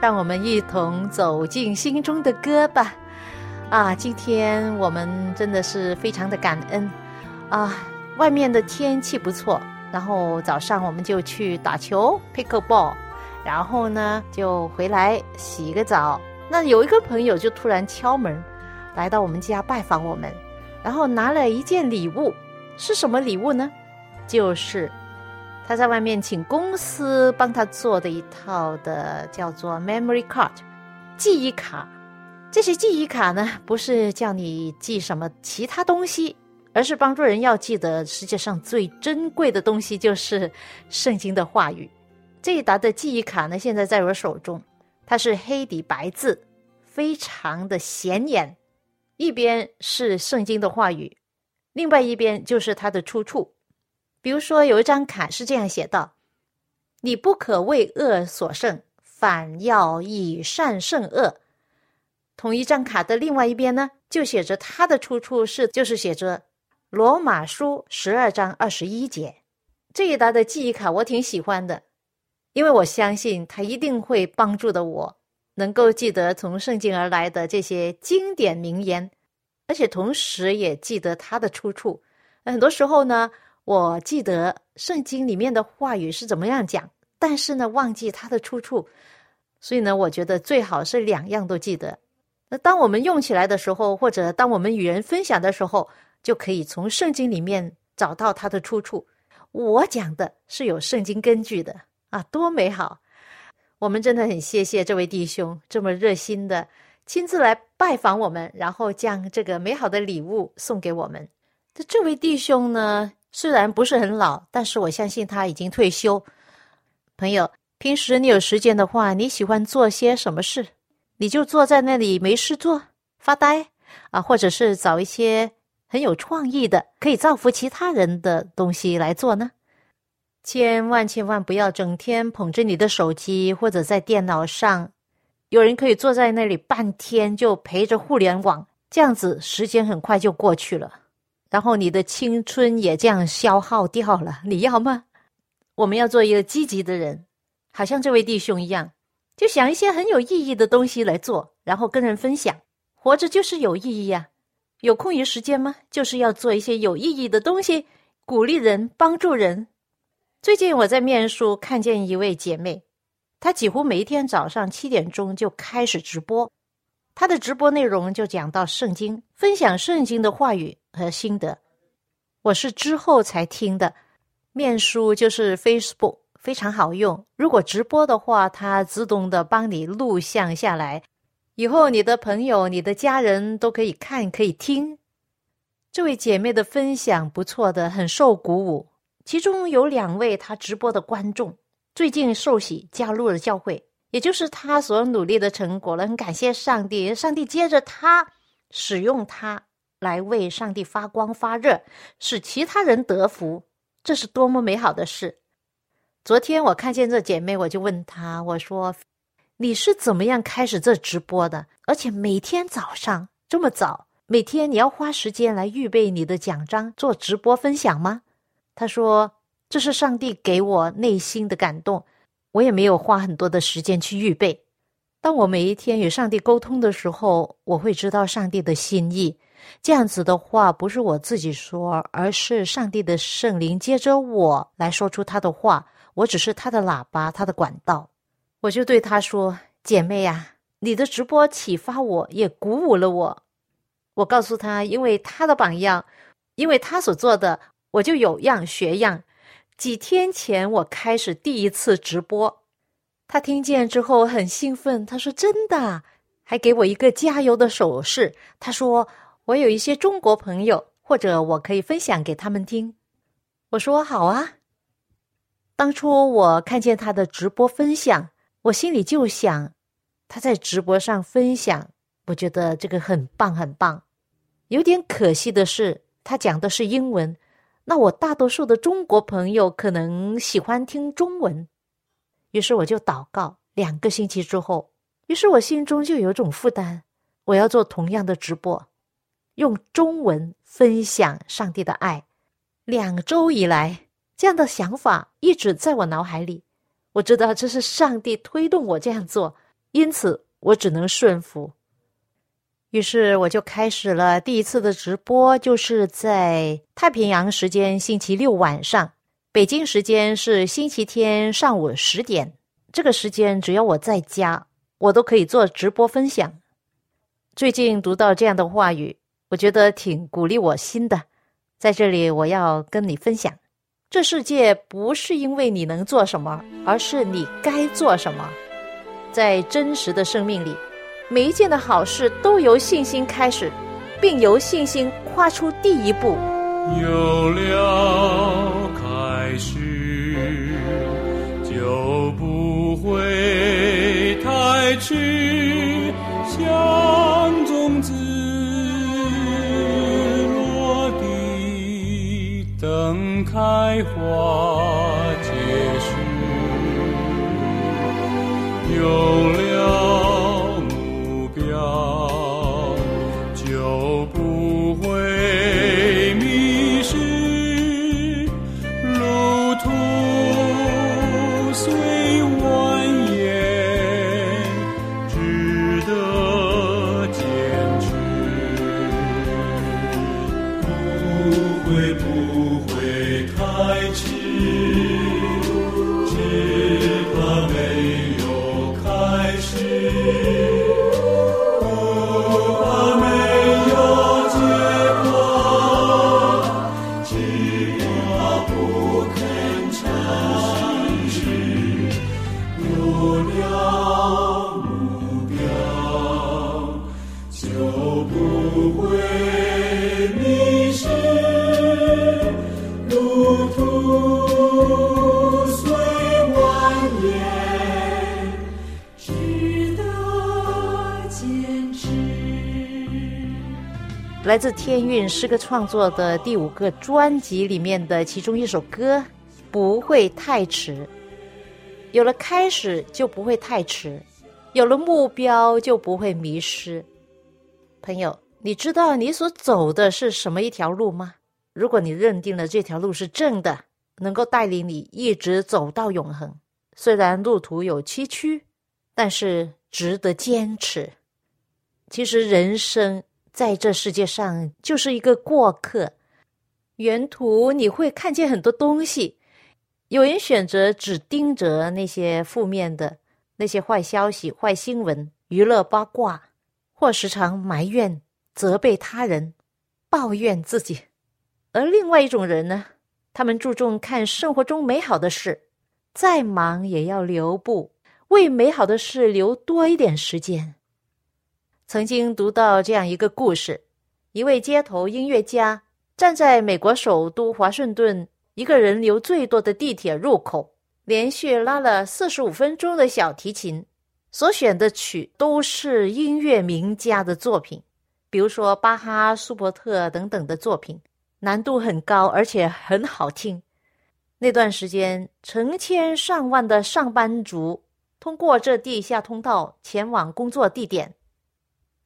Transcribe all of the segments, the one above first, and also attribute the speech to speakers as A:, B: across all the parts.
A: 让我们一同走进心中的歌吧！啊，今天我们真的是非常的感恩啊！外面的天气不错，然后早上我们就去打球 （pickleball），然后呢就回来洗个澡。那有一个朋友就突然敲门，来到我们家拜访我们，然后拿了一件礼物，是什么礼物呢？就是。他在外面请公司帮他做的一套的叫做 memory card 记忆卡。这些记忆卡呢，不是叫你记什么其他东西，而是帮助人要记得世界上最珍贵的东西，就是圣经的话语。这一沓的记忆卡呢，现在在我手中，它是黑底白字，非常的显眼。一边是圣经的话语，另外一边就是它的出处。比如说，有一张卡是这样写道：“你不可为恶所胜，反要以善胜恶。”同一张卡的另外一边呢，就写着它的出处是，就是写着罗马书十二章二十一节。这一沓的记忆卡我挺喜欢的，因为我相信它一定会帮助的我，能够记得从圣经而来的这些经典名言，而且同时也记得它的出处。很多时候呢。我记得圣经里面的话语是怎么样讲，但是呢，忘记它的出处，所以呢，我觉得最好是两样都记得。那当我们用起来的时候，或者当我们与人分享的时候，就可以从圣经里面找到它的出处。我讲的是有圣经根据的啊，多美好！我们真的很谢谢这位弟兄这么热心的亲自来拜访我们，然后将这个美好的礼物送给我们。这这位弟兄呢？虽然不是很老，但是我相信他已经退休。朋友，平时你有时间的话，你喜欢做些什么事？你就坐在那里没事做，发呆啊，或者是找一些很有创意的、可以造福其他人的东西来做呢？千万千万不要整天捧着你的手机或者在电脑上。有人可以坐在那里半天，就陪着互联网，这样子时间很快就过去了。然后你的青春也这样消耗掉了，你要吗？我们要做一个积极的人，好像这位弟兄一样，就想一些很有意义的东西来做，然后跟人分享。活着就是有意义呀！有空余时间吗？就是要做一些有意义的东西，鼓励人，帮助人。最近我在面书看见一位姐妹，她几乎每一天早上七点钟就开始直播。他的直播内容就讲到圣经，分享圣经的话语和心得。我是之后才听的，面书就是 Facebook，非常好用。如果直播的话，它自动的帮你录像下来，以后你的朋友、你的家人都可以看、可以听。这位姐妹的分享不错的，很受鼓舞。其中有两位她直播的观众，最近受洗加入了教会。也就是他所努力的成果了，很感谢上帝。上帝接着他使用他来为上帝发光发热，使其他人得福，这是多么美好的事！昨天我看见这姐妹，我就问她：“我说你是怎么样开始这直播的？而且每天早上这么早，每天你要花时间来预备你的奖章做直播分享吗？”她说：“这是上帝给我内心的感动。”我也没有花很多的时间去预备。当我每一天与上帝沟通的时候，我会知道上帝的心意。这样子的话，不是我自己说，而是上帝的圣灵接着我来说出他的话。我只是他的喇叭，他的管道。我就对他说：“姐妹呀，你的直播启发我，也鼓舞了我。我告诉他，因为他的榜样，因为他所做的，我就有样学样。几天前我开始第一次直播，他听见之后很兴奋，他说：“真的！”还给我一个加油的手势。他说：“我有一些中国朋友，或者我可以分享给他们听。”我说：“好啊。”当初我看见他的直播分享，我心里就想，他在直播上分享，我觉得这个很棒很棒。有点可惜的是，他讲的是英文。那我大多数的中国朋友可能喜欢听中文，于是我就祷告。两个星期之后，于是我心中就有种负担，我要做同样的直播，用中文分享上帝的爱。两周以来，这样的想法一直在我脑海里。我知道这是上帝推动我这样做，因此我只能顺服。于是我就开始了第一次的直播，就是在太平洋时间星期六晚上，北京时间是星期天上午十点。这个时间只要我在家，我都可以做直播分享。最近读到这样的话语，我觉得挺鼓励我心的。在这里，我要跟你分享：这世界不是因为你能做什么，而是你该做什么。在真实的生命里。每一件的好事都由信心开始，并由信心跨出第一步。
B: 有了开始，就不会太迟。像种子落地，等开花结实。有了
A: 来自天韵诗歌创作的第五个专辑里面的其中一首歌，不会太迟。有了开始就不会太迟，有了目标就不会迷失。朋友，你知道你所走的是什么一条路吗？如果你认定了这条路是正的，能够带领你一直走到永恒，虽然路途有崎岖，但是值得坚持。其实人生。在这世界上，就是一个过客。沿途你会看见很多东西，有人选择只盯着那些负面的、那些坏消息、坏新闻、娱乐八卦，或时常埋怨、责备他人、抱怨自己；而另外一种人呢，他们注重看生活中美好的事，再忙也要留步，为美好的事留多一点时间。曾经读到这样一个故事：一位街头音乐家站在美国首都华盛顿一个人流最多的地铁入口，连续拉了四十五分钟的小提琴，所选的曲都是音乐名家的作品，比如说巴哈、舒伯特等等的作品，难度很高，而且很好听。那段时间，成千上万的上班族通过这地下通道前往工作地点。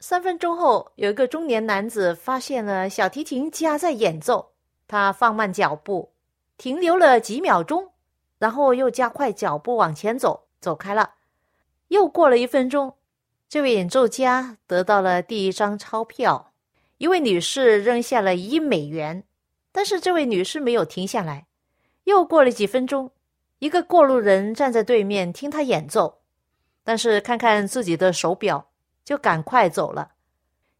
A: 三分钟后，有一个中年男子发现了小提琴家在演奏，他放慢脚步，停留了几秒钟，然后又加快脚步往前走，走开了。又过了一分钟，这位演奏家得到了第一张钞票，一位女士扔下了一美元，但是这位女士没有停下来。又过了几分钟，一个过路人站在对面听他演奏，但是看看自己的手表。就赶快走了。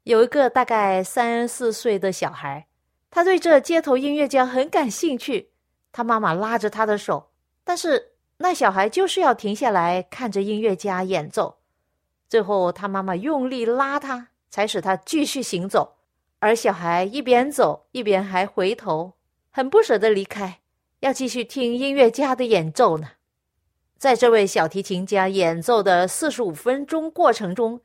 A: 有一个大概三四岁的小孩，他对这街头音乐家很感兴趣。他妈妈拉着他的手，但是那小孩就是要停下来看着音乐家演奏。最后，他妈妈用力拉他，才使他继续行走。而小孩一边走一边还回头，很不舍得离开，要继续听音乐家的演奏呢。在这位小提琴家演奏的四十五分钟过程中，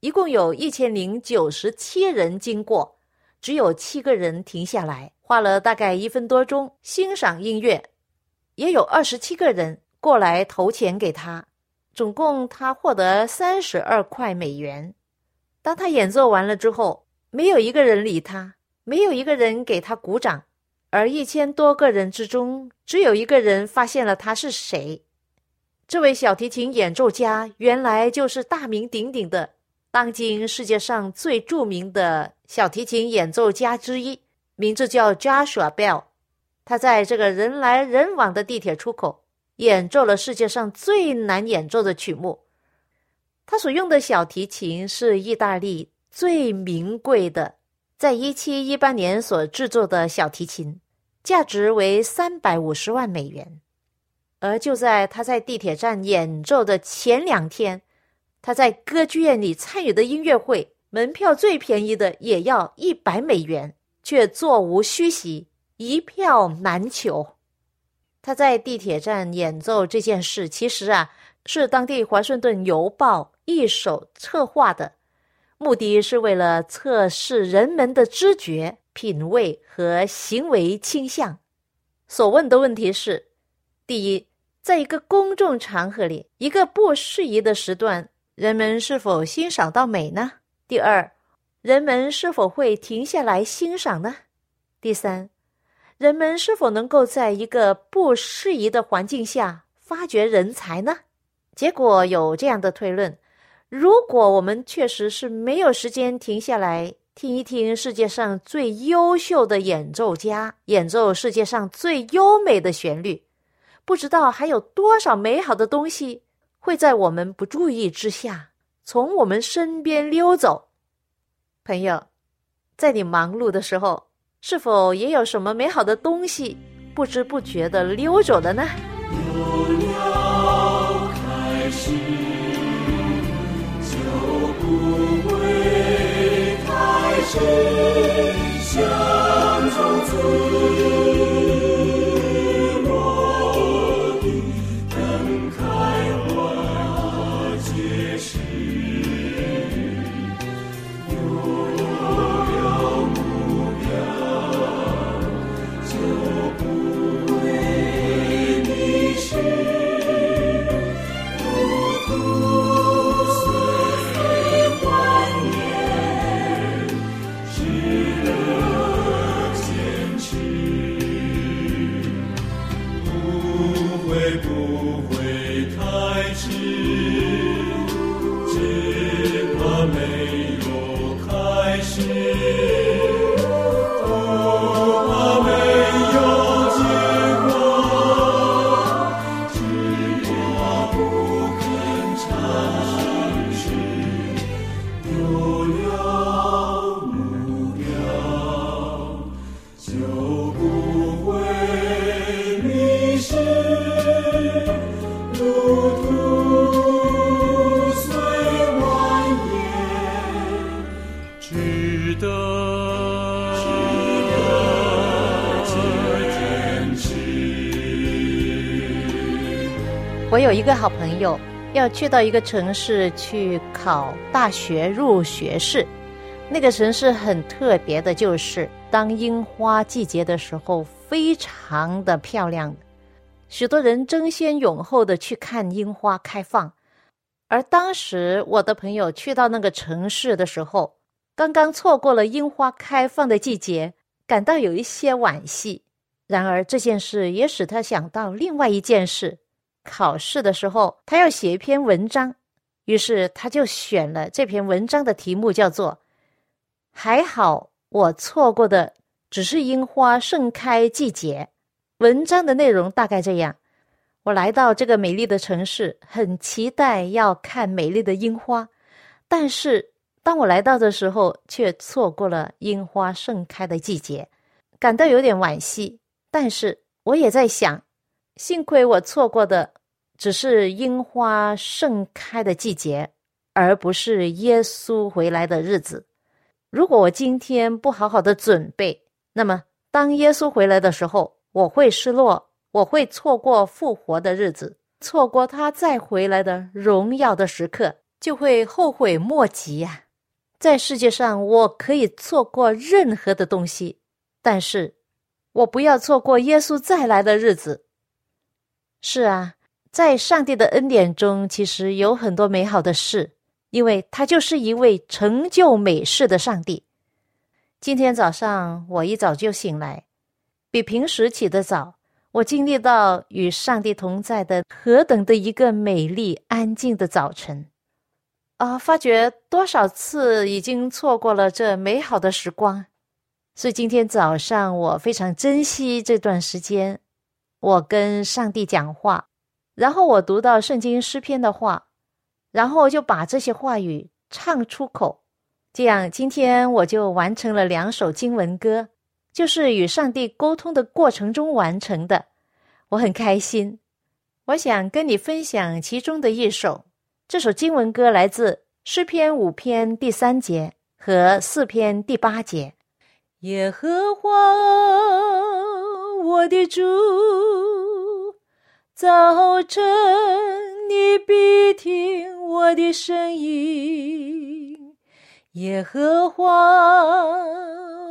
A: 一共有一千零九十七人经过，只有七个人停下来，花了大概一分多钟欣赏音乐，也有二十七个人过来投钱给他，总共他获得三十二块美元。当他演奏完了之后，没有一个人理他，没有一个人给他鼓掌，而一千多个人之中，只有一个人发现了他是谁。这位小提琴演奏家原来就是大名鼎鼎的。当今世界上最著名的小提琴演奏家之一，名字叫 Joshua Bell。他在这个人来人往的地铁出口演奏了世界上最难演奏的曲目。他所用的小提琴是意大利最名贵的，在一七一八年所制作的小提琴，价值为三百五十万美元。而就在他在地铁站演奏的前两天。他在歌剧院里参与的音乐会，门票最便宜的也要一百美元，却座无虚席，一票难求。他在地铁站演奏这件事，其实啊是当地华盛顿邮报一手策划的，目的是为了测试人们的知觉、品味和行为倾向。所问的问题是：第一，在一个公众场合里，一个不适宜的时段。人们是否欣赏到美呢？第二，人们是否会停下来欣赏呢？第三，人们是否能够在一个不适宜的环境下发掘人才呢？结果有这样的推论：如果我们确实是没有时间停下来听一听世界上最优秀的演奏家演奏世界上最优美的旋律，不知道还有多少美好的东西。会在我们不注意之下从我们身边溜走。朋友，在你忙碌的时候，是否也有什么美好的东西不知不觉的溜走了呢？有了开始，就不会开始像从此。
B: 会不会太迟。只怕没有开始。
A: 我有一个好朋友，要去到一个城市去考大学入学试。那个城市很特别的，就是当樱花季节的时候，非常的漂亮，许多人争先恐后的去看樱花开放。而当时我的朋友去到那个城市的时候，刚刚错过了樱花开放的季节，感到有一些惋惜。然而这件事也使他想到另外一件事。考试的时候，他要写一篇文章，于是他就选了这篇文章的题目，叫做“还好我错过的只是樱花盛开季节”。文章的内容大概这样：我来到这个美丽的城市，很期待要看美丽的樱花，但是当我来到的时候，却错过了樱花盛开的季节，感到有点惋惜。但是我也在想，幸亏我错过的只是樱花盛开的季节，而不是耶稣回来的日子。如果我今天不好好的准备，那么当耶稣回来的时候，我会失落，我会错过复活的日子，错过他再回来的荣耀的时刻，就会后悔莫及呀。在世界上，我可以错过任何的东西，但是我不要错过耶稣再来的日子。是啊，在上帝的恩典中，其实有很多美好的事，因为他就是一位成就美事的上帝。今天早上我一早就醒来，比平时起得早，我经历到与上帝同在的何等的一个美丽安静的早晨。啊，发觉多少次已经错过了这美好的时光，所以今天早上我非常珍惜这段时间。我跟上帝讲话，然后我读到圣经诗篇的话，然后就把这些话语唱出口。这样，今天我就完成了两首经文歌，就是与上帝沟通的过程中完成的。我很开心，我想跟你分享其中的一首。这首经文歌来自诗篇五篇第三节和四篇第八节。耶和华，我的主，早晨你必听我的声音。耶和华，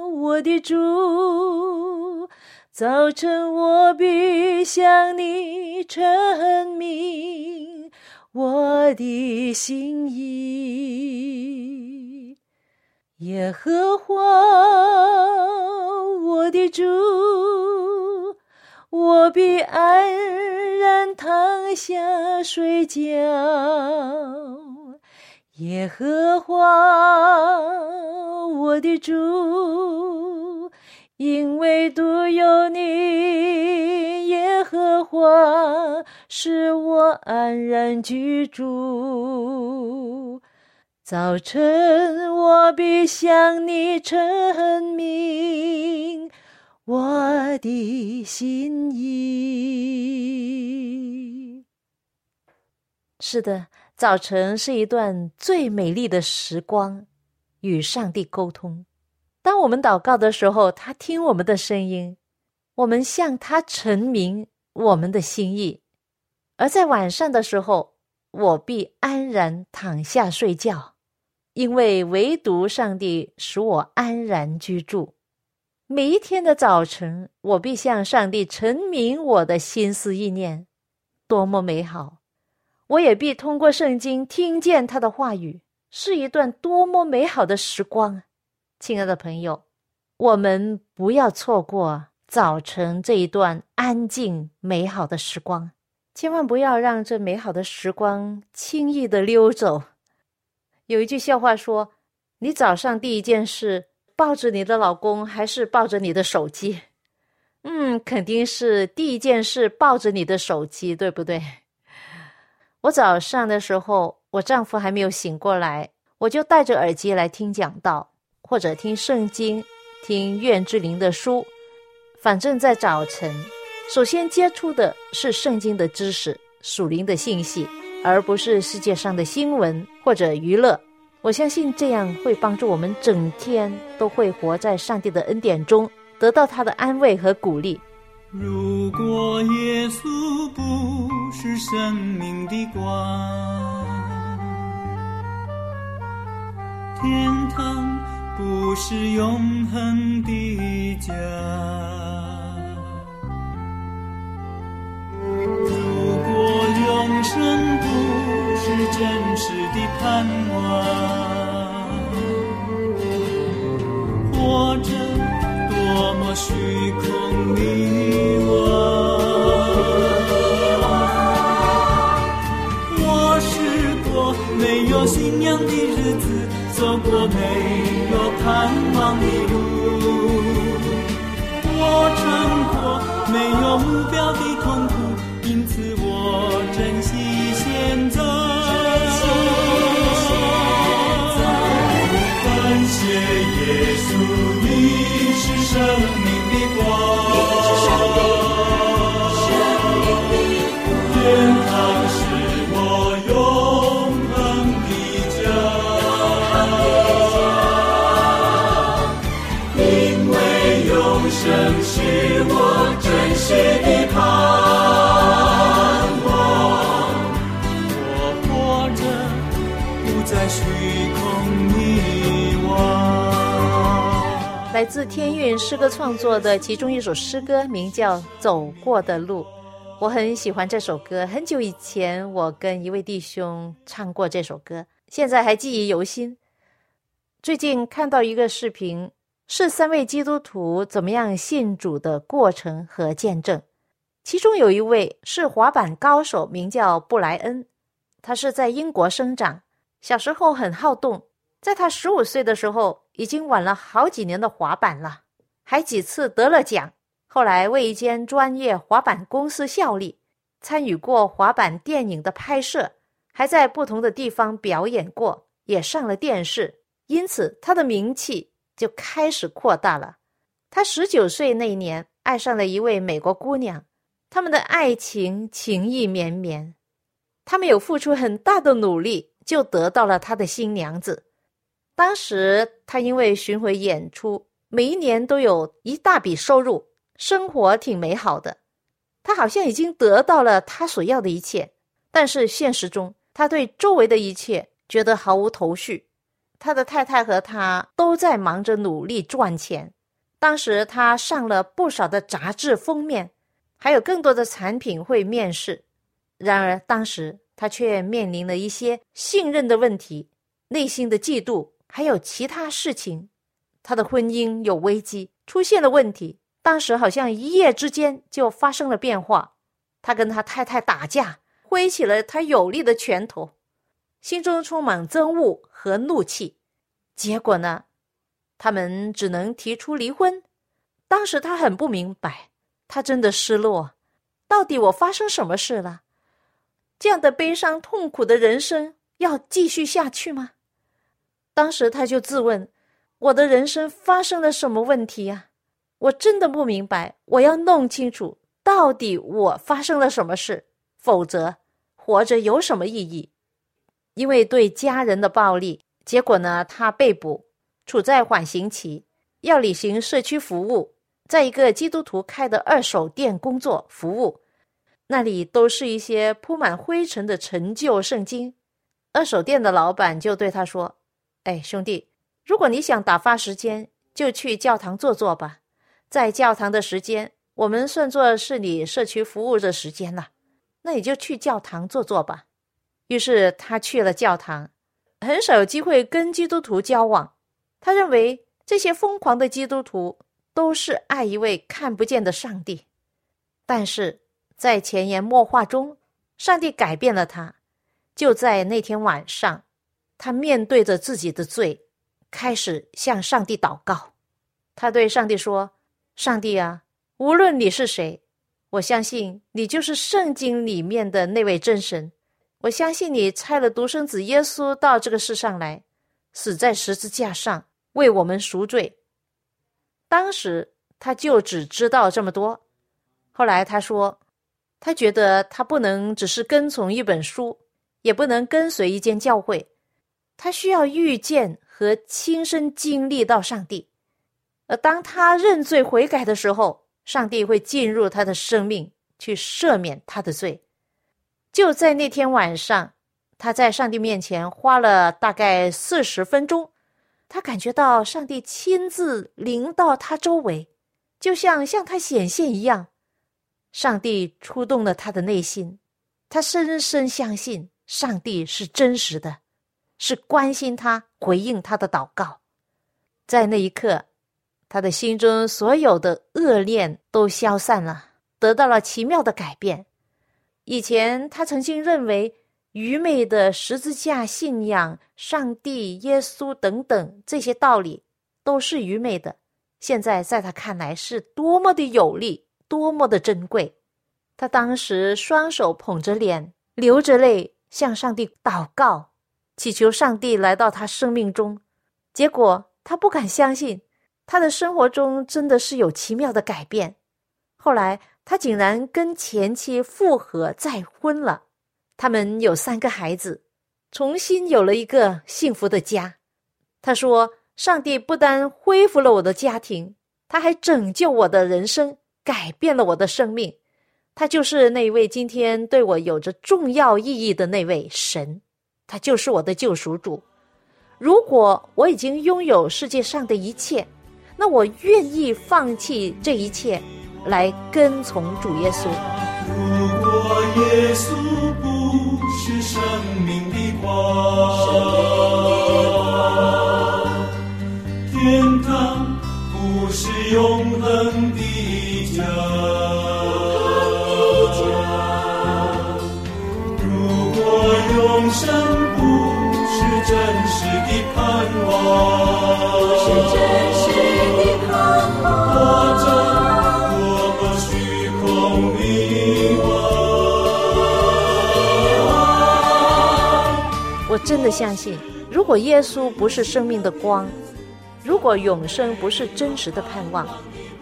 A: 我的主，早晨我必向你陈明。我的心意，耶和华，我的主，我必安然躺下睡觉。耶和华，我的主，因为独有你，耶和华。使我安然居住。早晨，我必向你陈明我的心意。是的，早晨是一段最美丽的时光，与上帝沟通。当我们祷告的时候，他听我们的声音，我们向他陈明我们的心意。而在晚上的时候，我必安然躺下睡觉，因为唯独上帝使我安然居住。每一天的早晨，我必向上帝陈明我的心思意念，多么美好！我也必通过圣经听见他的话语，是一段多么美好的时光。亲爱的朋友，我们不要错过早晨这一段安静美好的时光。千万不要让这美好的时光轻易的溜走。有一句笑话说：“你早上第一件事抱着你的老公，还是抱着你的手机？”嗯，肯定是第一件事抱着你的手机，对不对？我早上的时候，我丈夫还没有醒过来，我就戴着耳机来听讲道，或者听圣经，听苑志玲的书。反正，在早晨。首先接触的是圣经的知识、属灵的信息，而不是世界上的新闻或者娱乐。我相信这样会帮助我们整天都会活在上帝的恩典中，得到他的安慰和鼓励。
B: 如果耶稣不是生命的光，天堂不是永恒的家。如果永生不是真实的盼望，活着多么虚空迷惘。我试过没有信仰的日子，走过没有盼望的路，我尝过没有目标的痛的光天堂是我永恒的家因为永生是我珍惜
A: 来自天韵诗歌创作的其中一首诗歌，名叫《走过的路》。我很喜欢这首歌。很久以前，我跟一位弟兄唱过这首歌，现在还记忆犹新。最近看到一个视频，是三位基督徒怎么样信主的过程和见证。其中有一位是滑板高手，名叫布莱恩，他是在英国生长，小时候很好动，在他十五岁的时候，已经玩了好几年的滑板了，还几次得了奖。后来为一间专业滑板公司效力，参与过滑板电影的拍摄，还在不同的地方表演过，也上了电视，因此他的名气就开始扩大了。他十九岁那年爱上了一位美国姑娘，他们的爱情情意绵绵，他们有付出很大的努力，就得到了他的新娘子。当时他因为巡回演出，每一年都有一大笔收入。生活挺美好的，他好像已经得到了他所要的一切，但是现实中，他对周围的一切觉得毫无头绪。他的太太和他都在忙着努力赚钱。当时他上了不少的杂志封面，还有更多的产品会面试。然而当时他却面临了一些信任的问题、内心的嫉妒，还有其他事情。他的婚姻有危机，出现了问题。当时好像一夜之间就发生了变化，他跟他太太打架，挥起了他有力的拳头，心中充满憎恶和怒气。结果呢，他们只能提出离婚。当时他很不明白，他真的失落，到底我发生什么事了？这样的悲伤痛苦的人生要继续下去吗？当时他就自问：我的人生发生了什么问题呀？我真的不明白，我要弄清楚到底我发生了什么事，否则活着有什么意义？因为对家人的暴力，结果呢，他被捕，处在缓刑期，要履行社区服务，在一个基督徒开的二手店工作服务，那里都是一些铺满灰尘的陈旧圣经。二手店的老板就对他说：“哎，兄弟，如果你想打发时间，就去教堂坐坐吧。”在教堂的时间，我们算作是你社区服务的时间了，那你就去教堂坐坐吧。于是他去了教堂，很少有机会跟基督徒交往。他认为这些疯狂的基督徒都是爱一位看不见的上帝，但是在潜移默化中，上帝改变了他。就在那天晚上，他面对着自己的罪，开始向上帝祷告。他对上帝说。上帝啊，无论你是谁，我相信你就是圣经里面的那位真神。我相信你差了独生子耶稣到这个世上来，死在十字架上为我们赎罪。当时他就只知道这么多。后来他说，他觉得他不能只是跟从一本书，也不能跟随一间教会，他需要遇见和亲身经历到上帝。而当他认罪悔改的时候，上帝会进入他的生命，去赦免他的罪。就在那天晚上，他在上帝面前花了大概四十分钟，他感觉到上帝亲自临到他周围，就像向他显现一样。上帝触动了他的内心，他深深相信上帝是真实的，是关心他、回应他的祷告。在那一刻。他的心中所有的恶念都消散了，得到了奇妙的改变。以前他曾经认为愚昧的十字架信仰、上帝、耶稣等等这些道理都是愚昧的，现在在他看来是多么的有力，多么的珍贵。他当时双手捧着脸，流着泪向上帝祷告，祈求上帝来到他生命中。结果他不敢相信。他的生活中真的是有奇妙的改变。后来，他竟然跟前妻复合再婚了，他们有三个孩子，重新有了一个幸福的家。他说：“上帝不单恢复了我的家庭，他还拯救我的人生，改变了我的生命。他就是那位今天对我有着重要意义的那位神，他就是我的救赎主。如果我已经拥有世界上的一切，那我愿意放弃这一切，来跟从主耶稣。
B: 如果耶稣不是生命的光，天堂不是永恒的家。永生不是真实的盼望，是真实的盼望或者多么虚空迷惘。
A: 我真的相信，如果耶稣不是生命的光，如果永生不是真实的盼望，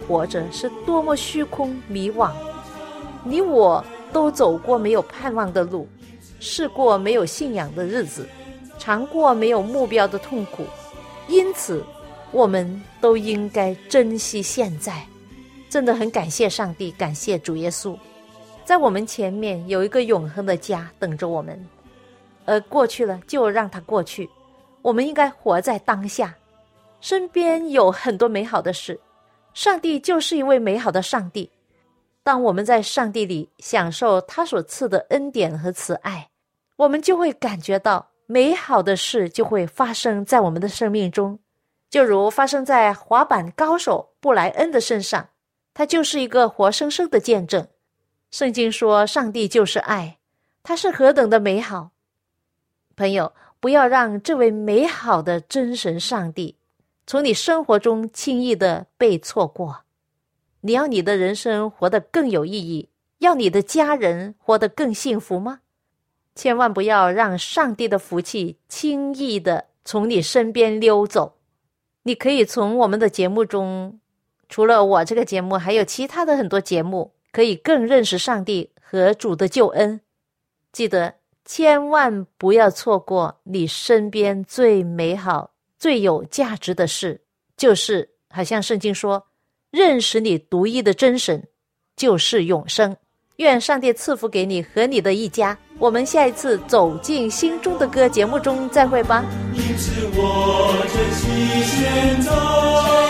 A: 活着是多么虚空迷惘。你我都走过没有盼望的路，试过没有信仰的日子，尝过没有目标的痛苦，因此，我们都应该珍惜现在。真的很感谢上帝，感谢主耶稣，在我们前面有一个永恒的家等着我们，而过去了就让它过去。我们应该活在当下，身边有很多美好的事，上帝就是一位美好的上帝。当我们在上帝里享受他所赐的恩典和慈爱，我们就会感觉到美好的事就会发生在我们的生命中，就如发生在滑板高手布莱恩的身上，他就是一个活生生的见证。圣经说，上帝就是爱，他是何等的美好。朋友，不要让这位美好的真神上帝从你生活中轻易的被错过。你要你的人生活得更有意义，要你的家人活得更幸福吗？千万不要让上帝的福气轻易的从你身边溜走。你可以从我们的节目中，除了我这个节目，还有其他的很多节目，可以更认识上帝和主的救恩。记得千万不要错过你身边最美好、最有价值的事，就是好像圣经说。认识你独一的真神，就是永生。愿上帝赐福给你和你的一家。我们下一次走进心中的歌节目中再会吧。
B: 因此我珍惜现在。